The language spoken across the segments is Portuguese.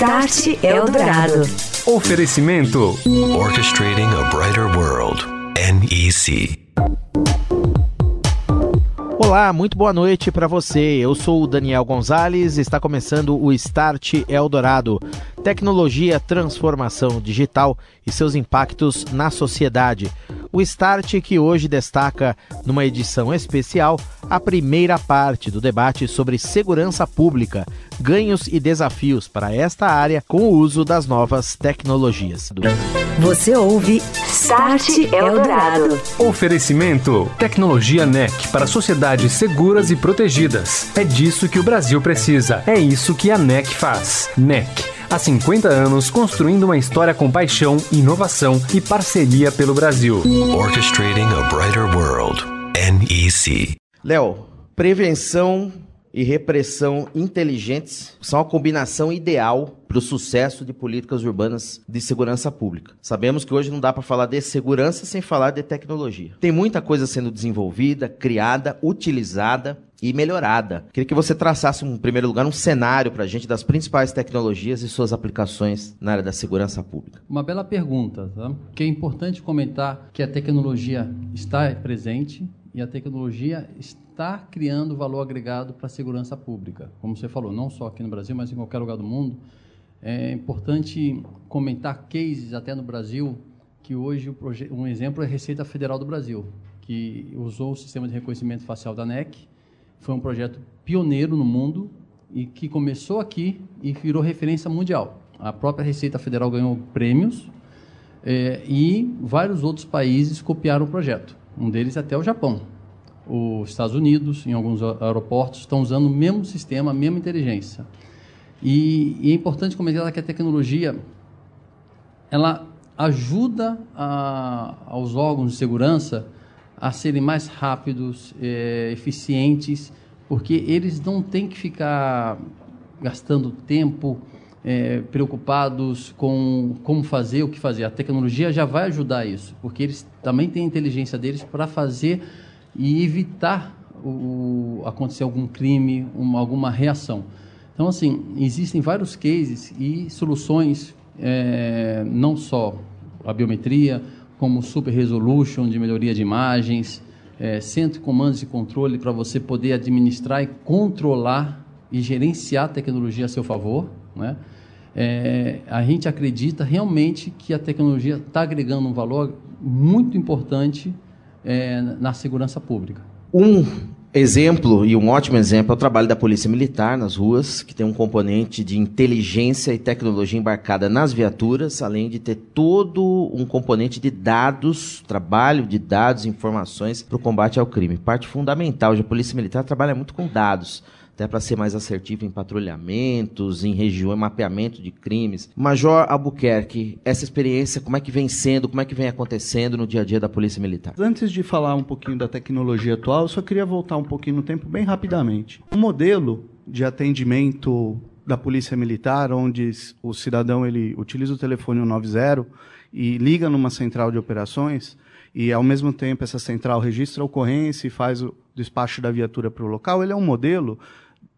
Start Eldorado. Oferecimento Orchestrating a Brighter World. NEC. Olá, muito boa noite para você. Eu sou o Daniel Gonzalez e está começando o Start Eldorado. Tecnologia, transformação digital e seus impactos na sociedade. O Start que hoje destaca, numa edição especial, a primeira parte do debate sobre segurança pública, ganhos e desafios para esta área com o uso das novas tecnologias. Você ouve Start Eldorado. Oferecimento Tecnologia NEC para sociedades seguras e protegidas. É disso que o Brasil precisa. É isso que a NEC faz. NEC há 50 anos construindo uma história com paixão, inovação e parceria pelo Brasil. Orchestrating a Brighter World. NEC. Léo, prevenção e repressão inteligentes são a combinação ideal para o sucesso de políticas urbanas de segurança pública. Sabemos que hoje não dá para falar de segurança sem falar de tecnologia. Tem muita coisa sendo desenvolvida, criada, utilizada e melhorada. Queria que você traçasse, em primeiro lugar, um cenário para a gente das principais tecnologias e suas aplicações na área da segurança pública. Uma bela pergunta, tá? que é importante comentar que a tecnologia está presente e a tecnologia está criando valor agregado para a segurança pública. Como você falou, não só aqui no Brasil, mas em qualquer lugar do mundo. É importante comentar cases até no Brasil, que hoje um exemplo é a Receita Federal do Brasil, que usou o sistema de reconhecimento facial da NEC. Foi um projeto pioneiro no mundo e que começou aqui e virou referência mundial. A própria Receita Federal ganhou prêmios é, e vários outros países copiaram o projeto. Um deles até o Japão. Os Estados Unidos, em alguns aeroportos, estão usando o mesmo sistema, a mesma inteligência. E, e é importante comentar que a tecnologia ela ajuda a, aos órgãos de segurança a serem mais rápidos, é, eficientes, porque eles não têm que ficar gastando tempo é, preocupados com como fazer, o que fazer. A tecnologia já vai ajudar isso, porque eles também têm a inteligência deles para fazer e evitar o, acontecer algum crime, uma, alguma reação. Então, assim, existem vários cases e soluções, é, não só a biometria, como Super Resolution de melhoria de imagens, é, centro de comandos e controle para você poder administrar e controlar e gerenciar a tecnologia a seu favor, né? É, a gente acredita realmente que a tecnologia está agregando um valor muito importante é, na segurança pública. Um exemplo, e um ótimo exemplo, é o trabalho da Polícia Militar nas ruas, que tem um componente de inteligência e tecnologia embarcada nas viaturas, além de ter todo um componente de dados, trabalho de dados, informações para o combate ao crime. Parte fundamental, a Polícia Militar trabalha muito com dados até para ser mais assertivo em patrulhamentos, em região, em mapeamento de crimes. Major Albuquerque, essa experiência, como é que vem sendo, como é que vem acontecendo no dia a dia da Polícia Militar? Antes de falar um pouquinho da tecnologia atual, eu só queria voltar um pouquinho no tempo, bem rapidamente. O modelo de atendimento da Polícia Militar, onde o cidadão ele utiliza o telefone 190 e liga numa central de operações, e ao mesmo tempo essa central registra a ocorrência e faz o despacho da viatura para o local, ele é um modelo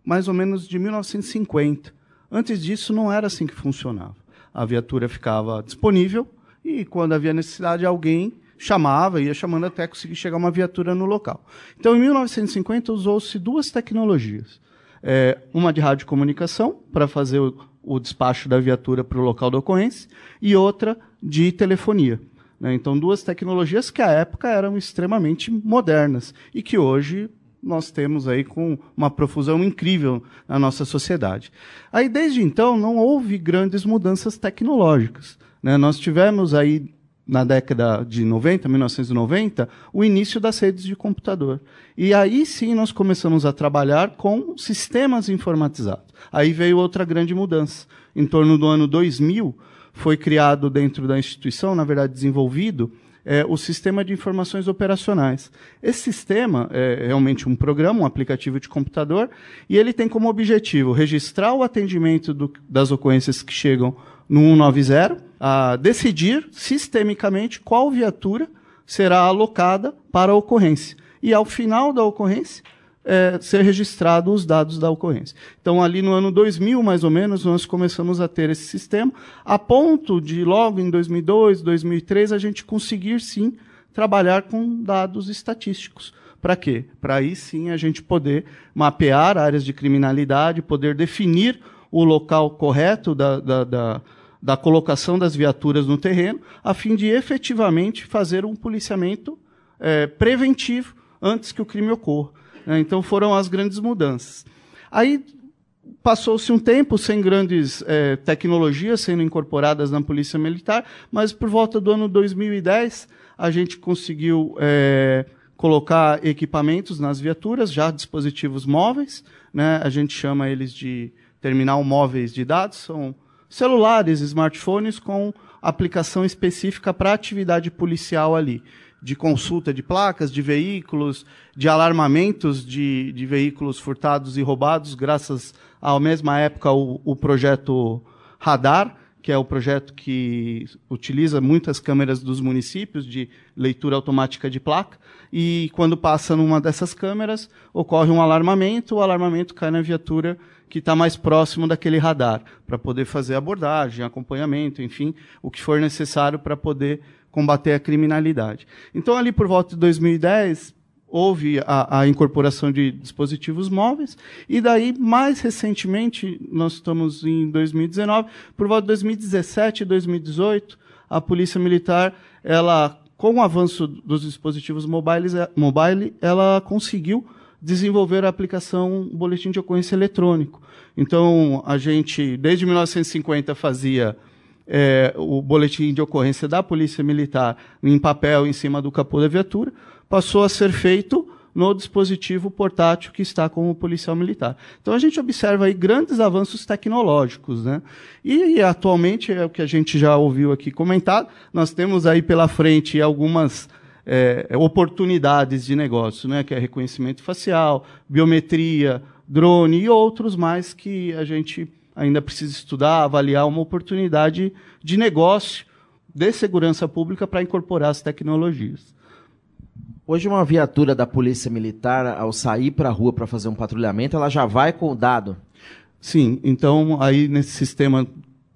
mais ou menos de 1950. Antes disso, não era assim que funcionava. A viatura ficava disponível e, quando havia necessidade, alguém chamava, ia chamando até conseguir chegar uma viatura no local. Então, em 1950, usou-se duas tecnologias. É, uma de radiocomunicação, para fazer o, o despacho da viatura para o local da ocorrência, e outra de telefonia. Né? Então, duas tecnologias que à época eram extremamente modernas e que hoje nós temos aí com uma profusão incrível na nossa sociedade. Aí, desde então, não houve grandes mudanças tecnológicas. Né? Nós tivemos aí, na década de 90, 1990, o início das redes de computador. E aí sim nós começamos a trabalhar com sistemas informatizados. Aí veio outra grande mudança. Em torno do ano 2000, foi criado dentro da instituição, na verdade desenvolvido, é, o sistema de informações operacionais. Esse sistema é realmente um programa, um aplicativo de computador, e ele tem como objetivo registrar o atendimento do, das ocorrências que chegam no 190, a decidir sistemicamente qual viatura será alocada para a ocorrência. E ao final da ocorrência, é, ser registrado os dados da ocorrência. Então, ali no ano 2000, mais ou menos, nós começamos a ter esse sistema, a ponto de, logo em 2002, 2003, a gente conseguir, sim, trabalhar com dados estatísticos. Para quê? Para aí sim a gente poder mapear áreas de criminalidade, poder definir o local correto da, da, da, da colocação das viaturas no terreno, a fim de efetivamente fazer um policiamento é, preventivo antes que o crime ocorra. Né? Então foram as grandes mudanças. Aí passou-se um tempo sem grandes é, tecnologias sendo incorporadas na Polícia Militar, mas por volta do ano 2010 a gente conseguiu é, colocar equipamentos nas viaturas, já dispositivos móveis, né? a gente chama eles de terminal móveis de dados, são celulares, smartphones com aplicação específica para atividade policial ali de consulta de placas, de veículos, de alarmamentos de, de veículos furtados e roubados, graças à mesma época o, o projeto Radar, que é o projeto que utiliza muitas câmeras dos municípios de leitura automática de placa, e quando passa numa dessas câmeras, ocorre um alarmamento, o alarmamento cai na viatura que está mais próximo daquele radar, para poder fazer abordagem, acompanhamento, enfim, o que for necessário para poder combater a criminalidade. Então, ali por volta de 2010, houve a, a, incorporação de dispositivos móveis, e daí, mais recentemente, nós estamos em 2019, por volta de 2017 e 2018, a Polícia Militar, ela, com o avanço dos dispositivos mobiles, mobile, ela conseguiu desenvolver a aplicação Boletim de Ocorrência Eletrônico. Então, a gente, desde 1950, fazia é, o boletim de ocorrência da Polícia Militar em papel em cima do capô da viatura, passou a ser feito no dispositivo portátil que está com o policial militar. Então a gente observa aí grandes avanços tecnológicos, né? E, e atualmente é o que a gente já ouviu aqui comentado, nós temos aí pela frente algumas é, oportunidades de negócio, né? Que é reconhecimento facial, biometria, drone e outros mais que a gente ainda precisa estudar, avaliar uma oportunidade de negócio de segurança pública para incorporar as tecnologias. Hoje uma viatura da Polícia Militar, ao sair para a rua para fazer um patrulhamento, ela já vai com o dado? Sim, então aí nesse sistema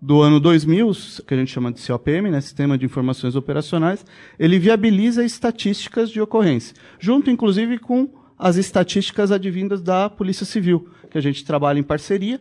do ano 2000, que a gente chama de COPM, né, Sistema de Informações Operacionais, ele viabiliza estatísticas de ocorrência, junto inclusive com as estatísticas advindas da Polícia Civil, que a gente trabalha em parceria,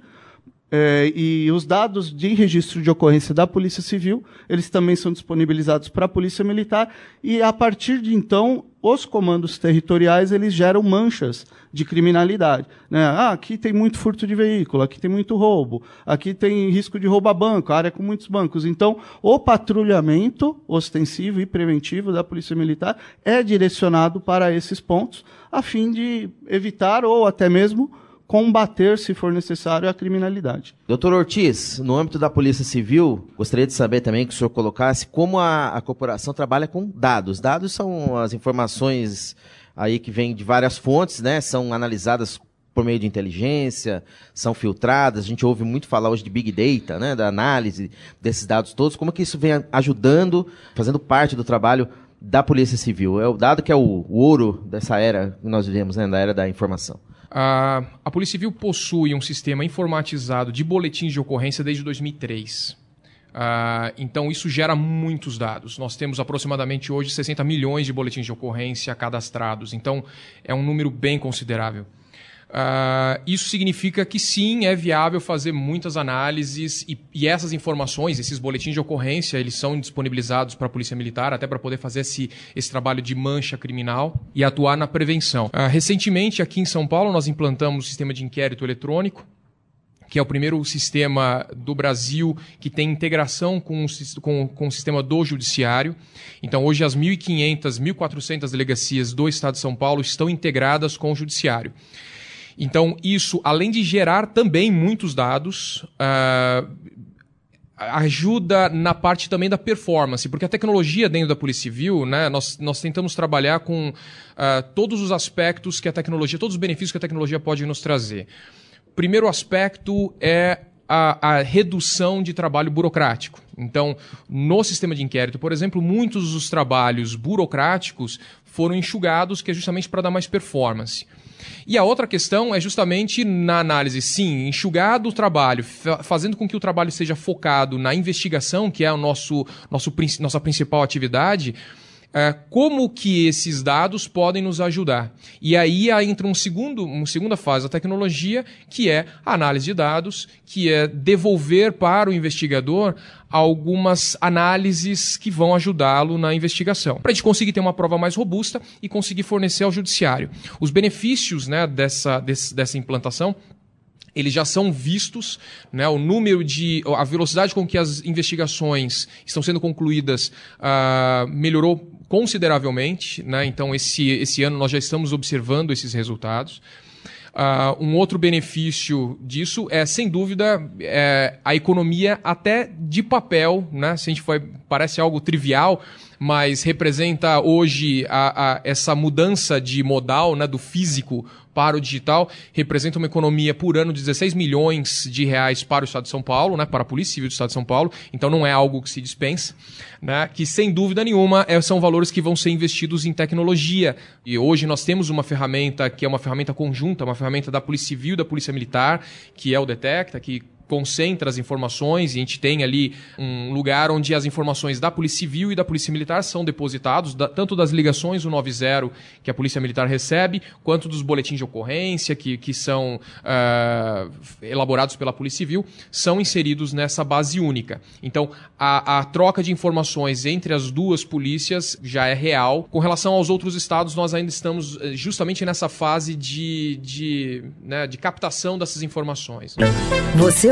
é, e os dados de registro de ocorrência da Polícia Civil, eles também são disponibilizados para a Polícia Militar, e a partir de então, os comandos territoriais, eles geram manchas de criminalidade. Né? Ah, aqui tem muito furto de veículo, aqui tem muito roubo, aqui tem risco de roubar banco, área com muitos bancos. Então, o patrulhamento ostensivo e preventivo da Polícia Militar é direcionado para esses pontos, a fim de evitar ou até mesmo combater, se for necessário, a criminalidade. Doutor Ortiz, no âmbito da Polícia Civil, gostaria de saber também que o senhor colocasse como a, a corporação trabalha com dados. Dados são as informações aí que vêm de várias fontes, né? São analisadas por meio de inteligência, são filtradas. A gente ouve muito falar hoje de Big Data, né? Da análise desses dados todos. Como que isso vem ajudando, fazendo parte do trabalho da Polícia Civil? É o dado que é o, o ouro dessa era que nós vivemos, né? Da era da informação. Uh, a Polícia Civil possui um sistema informatizado de boletins de ocorrência desde 2003. Uh, então, isso gera muitos dados. Nós temos aproximadamente hoje 60 milhões de boletins de ocorrência cadastrados. Então, é um número bem considerável. Uh, isso significa que sim, é viável fazer muitas análises e, e, essas informações, esses boletins de ocorrência, eles são disponibilizados para a Polícia Militar, até para poder fazer esse, esse trabalho de mancha criminal e atuar na prevenção. Uh, recentemente, aqui em São Paulo, nós implantamos o sistema de inquérito eletrônico, que é o primeiro sistema do Brasil que tem integração com com, com o sistema do Judiciário. Então, hoje, as 1.500, 1.400 delegacias do Estado de São Paulo estão integradas com o Judiciário. Então, isso, além de gerar também muitos dados, uh, ajuda na parte também da performance, porque a tecnologia dentro da Polícia Civil, né, nós, nós tentamos trabalhar com uh, todos os aspectos que a tecnologia, todos os benefícios que a tecnologia pode nos trazer. Primeiro aspecto é a, a, redução de trabalho burocrático. Então, no sistema de inquérito, por exemplo, muitos dos trabalhos burocráticos foram enxugados, que é justamente para dar mais performance. E a outra questão é justamente na análise, sim, enxugar do trabalho, fazendo com que o trabalho seja focado na investigação, que é o nosso, nosso nossa principal atividade como que esses dados podem nos ajudar. E aí entra um segundo, uma segunda fase da tecnologia, que é a análise de dados, que é devolver para o investigador algumas análises que vão ajudá-lo na investigação, para a gente conseguir ter uma prova mais robusta e conseguir fornecer ao judiciário. Os benefícios né, dessa, desse, dessa implantação eles já são vistos, né, o número de. a velocidade com que as investigações estão sendo concluídas uh, melhorou consideravelmente, né? Então, esse, esse ano nós já estamos observando esses resultados. Uh, um outro benefício disso é, sem dúvida, é a economia até de papel, né? Se a gente for, parece algo trivial, mas representa hoje a, a, essa mudança de modal, né, do físico para o digital, representa uma economia por ano de 16 milhões de reais para o Estado de São Paulo, né, para a Polícia Civil do Estado de São Paulo, então não é algo que se dispensa, né, que sem dúvida nenhuma é, são valores que vão ser investidos em tecnologia. E hoje nós temos uma ferramenta que é uma ferramenta conjunta, uma ferramenta da Polícia Civil e da Polícia Militar, que é o Detecta, que concentra as informações e a gente tem ali um lugar onde as informações da Polícia Civil e da Polícia Militar são depositados, da, tanto das ligações o 90 que a Polícia Militar recebe, quanto dos boletins de ocorrência que, que são uh, elaborados pela Polícia Civil, são inseridos nessa base única. Então, a, a troca de informações entre as duas polícias já é real. Com relação aos outros estados, nós ainda estamos eh, justamente nessa fase de, de, né, de captação dessas informações. Você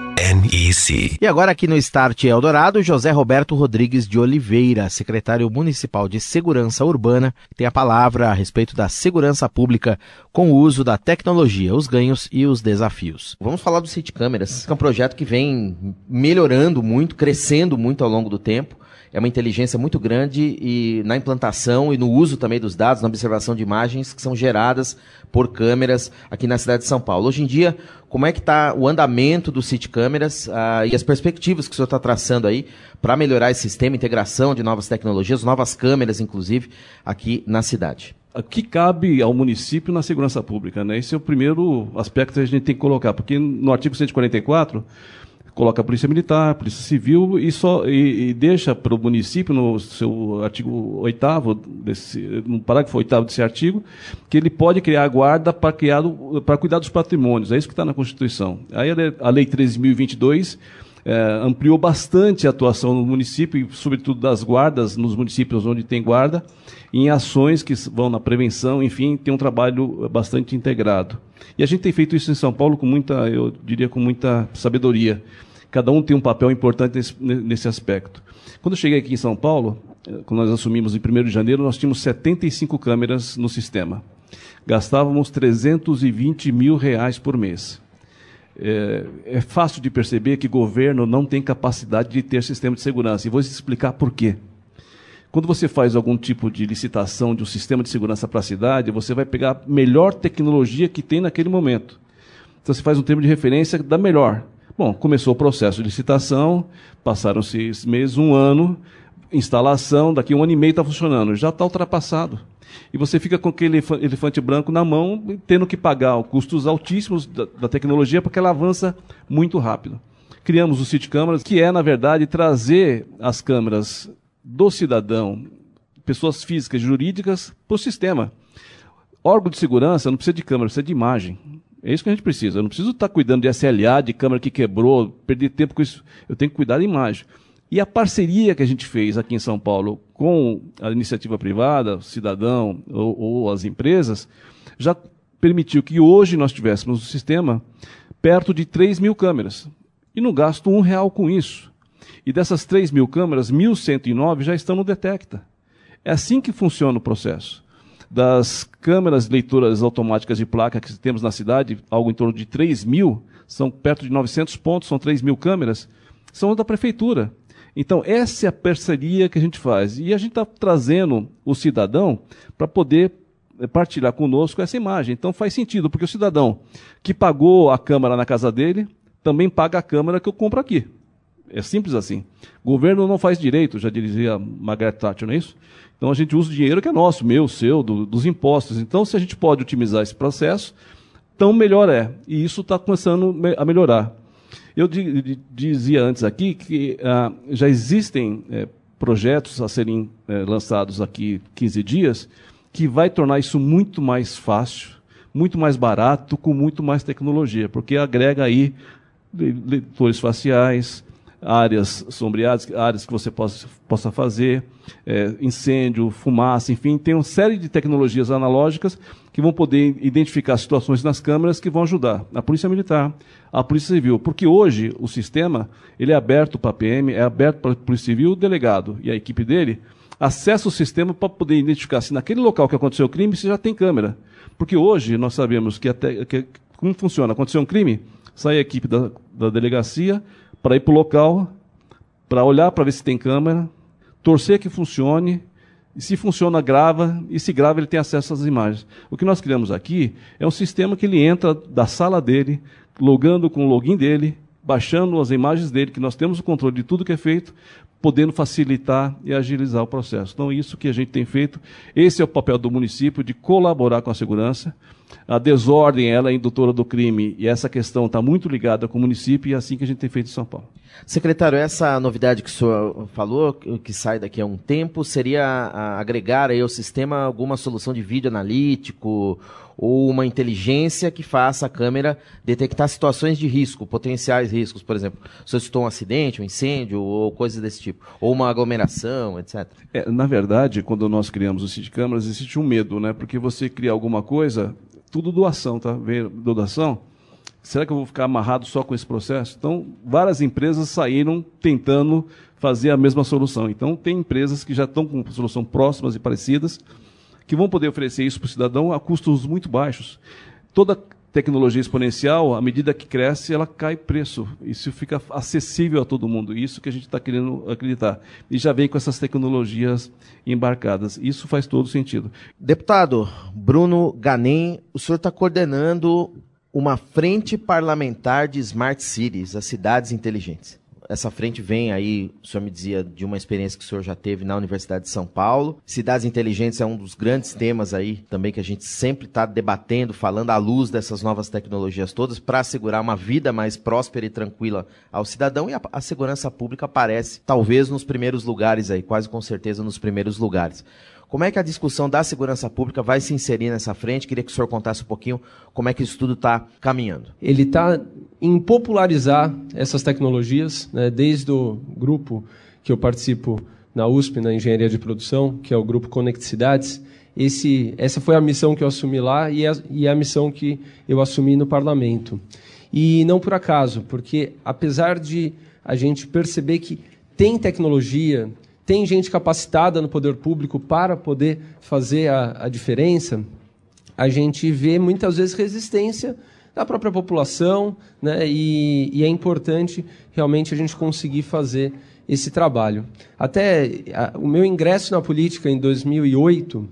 NEC. E agora aqui no Start Eldorado, José Roberto Rodrigues de Oliveira, secretário municipal de Segurança Urbana, tem a palavra a respeito da segurança pública com o uso da tecnologia, os ganhos e os desafios. Vamos falar do City Câmeras, que é um projeto que vem melhorando muito, crescendo muito ao longo do tempo é uma inteligência muito grande e na implantação e no uso também dos dados, na observação de imagens que são geradas por câmeras aqui na cidade de São Paulo. Hoje em dia, como é que está o andamento do City Câmeras ah, e as perspectivas que o senhor está traçando aí para melhorar esse sistema, integração de novas tecnologias, novas câmeras, inclusive, aqui na cidade? O que cabe ao município na segurança pública? Né? Esse é o primeiro aspecto que a gente tem que colocar, porque no artigo 144 coloca a Polícia Militar, a Polícia Civil e, só, e, e deixa para o município, no seu artigo 8 no parágrafo 8 desse artigo, que ele pode criar a guarda para, criar, para cuidar dos patrimônios. É isso que está na Constituição. Aí a Lei 13.022 é, ampliou bastante a atuação no município, sobretudo das guardas, nos municípios onde tem guarda, em ações que vão na prevenção, enfim, tem um trabalho bastante integrado. E a gente tem feito isso em São Paulo com muita, eu diria, com muita sabedoria. Cada um tem um papel importante nesse, nesse aspecto. Quando eu cheguei aqui em São Paulo, eh, quando nós assumimos em 1 de janeiro, nós tínhamos 75 câmeras no sistema. Gastávamos 320 mil reais por mês. É, é, fácil de perceber que governo não tem capacidade de ter sistema de segurança. E vou explicar por quê. Quando você faz algum tipo de licitação de um sistema de segurança para a cidade, você vai pegar a melhor tecnologia que tem naquele momento. Então você faz um termo de referência da melhor. Bom, começou o processo de licitação, passaram-se meses, um ano, instalação, daqui um ano e meio está funcionando, já está ultrapassado. E você fica com aquele elefante branco na mão, tendo que pagar custos altíssimos da, da tecnologia, porque ela avança muito rápido. Criamos o City Câmeras, que é, na verdade, trazer as câmeras do cidadão, pessoas físicas jurídicas, para o sistema. Órgão de segurança não precisa de câmera, precisa de imagem. É isso que a gente precisa. Eu não preciso estar cuidando de SLA, de câmera que quebrou, perder tempo com isso. Eu tenho que cuidar da imagem. E a parceria que a gente fez aqui em São Paulo com a iniciativa privada, o cidadão ou, ou as empresas, já permitiu que hoje nós tivéssemos no sistema perto de 3 mil câmeras. E não gasto um real com isso. E dessas 3 mil câmeras, 1.109 já estão no Detecta. É assim que funciona o processo. Das câmeras leitoras automáticas de placa que temos na cidade, algo em torno de 3 mil, são perto de 900 pontos, são 3 mil câmeras, são da prefeitura. Então, essa é a parceria que a gente faz. E a gente está trazendo o cidadão para poder eh, partilhar conosco essa imagem. Então faz sentido, porque o cidadão que pagou a câmera na casa dele, também paga a câmera que eu compro aqui. É simples assim. Governo não faz direito, já dizia Margaret Thatcher, não é isso? Então a gente usa o dinheiro que é nosso, meu, seu, do, dos impostos. Então, se a gente pode otimizar esse processo, tão melhor é. E isso está começando a melhorar. Eu dizia antes aqui que ah, já existem é, projetos a serem é, lançados aqui 15 dias que vai tornar isso muito mais fácil, muito mais barato, com muito mais tecnologia, porque agrega aí leitores faciais, áreas sombreadas, áreas que você possa, possa fazer, é, incêndio, fumaça, enfim, tem uma série de tecnologias analógicas que vão poder identificar situações nas câmeras que vão ajudar a Polícia Militar, a Polícia Civil, porque hoje o sistema ele é aberto para a PM, é aberto para a Polícia Civil, o delegado e a equipe dele acessa o sistema para poder identificar se naquele local que aconteceu o crime se já tem câmera. Porque hoje nós sabemos que, até, que como funciona, aconteceu um crime, sai a equipe da, da delegacia, para ir para o local, para olhar para ver se tem câmera, torcer que funcione, e se funciona, grava, e se grava, ele tem acesso às imagens. O que nós criamos aqui é um sistema que ele entra da sala dele, logando com o login dele, baixando as imagens dele, que nós temos o controle de tudo que é feito, podendo facilitar e agilizar o processo. Então, isso que a gente tem feito, esse é o papel do município de colaborar com a segurança. A desordem, ela é indutora do crime, e essa questão está muito ligada com o município, e é assim que a gente tem feito em São Paulo. Secretário, essa novidade que o senhor falou, que sai daqui a um tempo, seria agregar aí ao sistema alguma solução de vídeo analítico ou uma inteligência que faça a câmera detectar situações de risco, potenciais riscos, por exemplo, se eu estou um acidente, um incêndio ou coisas desse tipo, ou uma aglomeração, etc. É, na verdade, quando nós criamos o de câmeras, existe um medo, né? Porque você cria alguma coisa, tudo doação, tá? Vem doação. Será que eu vou ficar amarrado só com esse processo? Então, várias empresas saíram tentando fazer a mesma solução. Então, tem empresas que já estão com solução próximas e parecidas, que vão poder oferecer isso para o cidadão a custos muito baixos. Toda tecnologia exponencial, à medida que cresce, ela cai preço. Isso fica acessível a todo mundo. Isso que a gente está querendo acreditar. E já vem com essas tecnologias embarcadas. Isso faz todo sentido. Deputado Bruno Ganem, o senhor está coordenando uma frente parlamentar de Smart Cities, as cidades inteligentes essa frente vem aí, o senhor me dizia, de uma experiência que o senhor já teve na Universidade de São Paulo. Cidades inteligentes é um dos grandes temas aí também que a gente sempre está debatendo, falando à luz dessas novas tecnologias todas, para assegurar uma vida mais próspera e tranquila ao cidadão. E a, a segurança pública aparece, talvez, nos primeiros lugares aí, quase com certeza nos primeiros lugares. Como é que a discussão da segurança pública vai se inserir nessa frente? Queria que o senhor contasse um pouquinho como é que isso tudo está caminhando. Ele está em popularizar essas tecnologias, né, desde o grupo que eu participo na USP, na Engenharia de Produção, que é o grupo Conect Cidades. Esse, essa foi a missão que eu assumi lá e é, e a missão que eu assumi no parlamento. E não por acaso, porque apesar de a gente perceber que tem tecnologia, tem gente capacitada no poder público para poder fazer a, a diferença, a gente vê muitas vezes resistência da própria população, né? E, e, é importante realmente a gente conseguir fazer esse trabalho. Até a, o meu ingresso na política em 2008,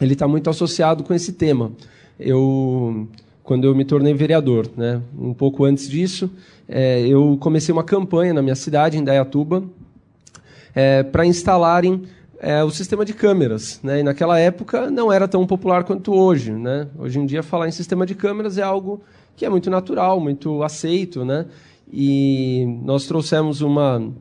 ele está muito associado com esse tema. Eu, quando eu me tornei vereador, né? Um pouco antes disso, é, eu comecei uma campanha na minha cidade, em Dayatuba, é, para instalarem é, o sistema de câmeras. Né? E naquela época não era tão popular quanto hoje. Né? Hoje em dia, falar em sistema de câmeras é algo que é muito natural, muito aceito. Né? E nós trouxemos uma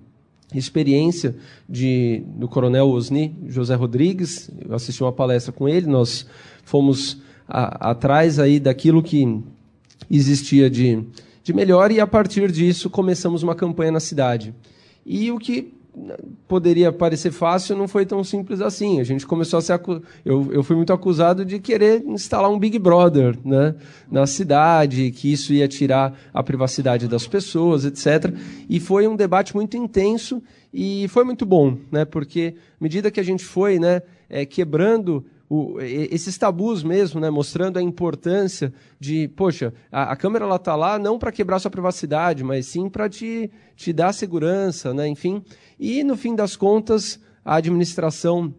experiência de, do coronel Osni José Rodrigues. Eu assisti uma palestra com ele, nós fomos a, atrás aí daquilo que existia de, de melhor e, a partir disso, começamos uma campanha na cidade. E o que poderia parecer fácil, não foi tão simples assim. A gente começou a ser acu... eu, eu fui muito acusado de querer instalar um Big Brother né, na cidade, que isso ia tirar a privacidade das pessoas, etc. E foi um debate muito intenso e foi muito bom, né, porque à medida que a gente foi né, é, quebrando o, esses tabus mesmo, né, mostrando a importância de, poxa, a, a câmera ela tá lá não para quebrar sua privacidade, mas sim para te, te dar segurança, né, enfim. E no fim das contas, a administração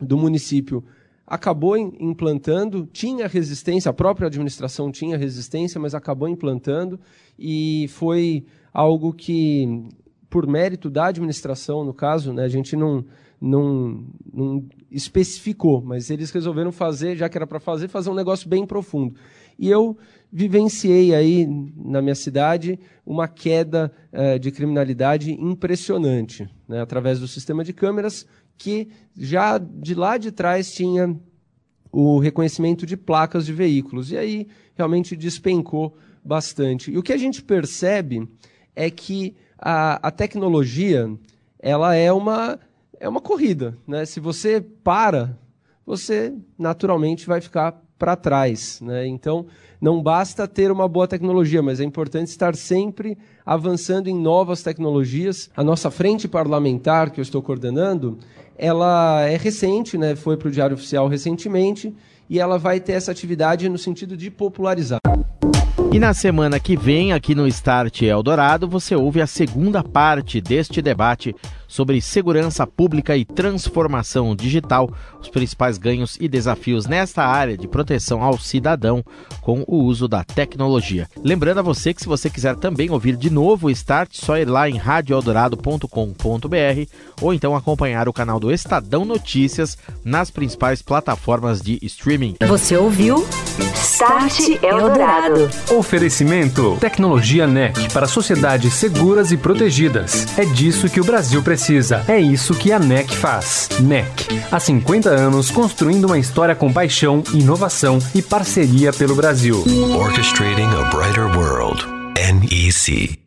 do município acabou implantando, tinha resistência, a própria administração tinha resistência, mas acabou implantando e foi algo que, por mérito da administração, no caso, né, a gente não, não, não especificou, mas eles resolveram fazer, já que era para fazer, fazer um negócio bem profundo. E eu vivenciei aí na minha cidade uma queda eh, de criminalidade impressionante, né, através do sistema de câmeras que já de lá de trás tinha o reconhecimento de placas de veículos. E aí realmente despencou bastante. E o que a gente percebe é que a, a tecnologia ela é uma, é uma corrida. Né? Se você para, você naturalmente vai ficar para trás. Né? Então, não basta ter uma boa tecnologia, mas é importante estar sempre avançando em novas tecnologias. A nossa frente parlamentar, que eu estou coordenando, ela é recente, né? foi para o Diário Oficial recentemente, e ela vai ter essa atividade no sentido de popularizar. E na semana que vem, aqui no Start Eldorado, você ouve a segunda parte deste debate sobre segurança pública e transformação digital, os principais ganhos e desafios nesta área de proteção ao cidadão com o uso da tecnologia. Lembrando a você que se você quiser também ouvir de novo o Start, só ir lá em radioeldorado.com.br ou então acompanhar o canal do Estadão Notícias nas principais plataformas de streaming. Você ouviu? Start Eldorado. Oferecimento: Tecnologia NEC para sociedades seguras e protegidas. É disso que o Brasil precisa. É isso que a NEC faz. NEC. Há 50 anos construindo uma história com paixão, inovação e parceria pelo Brasil. Orchestrating a brighter world. NEC.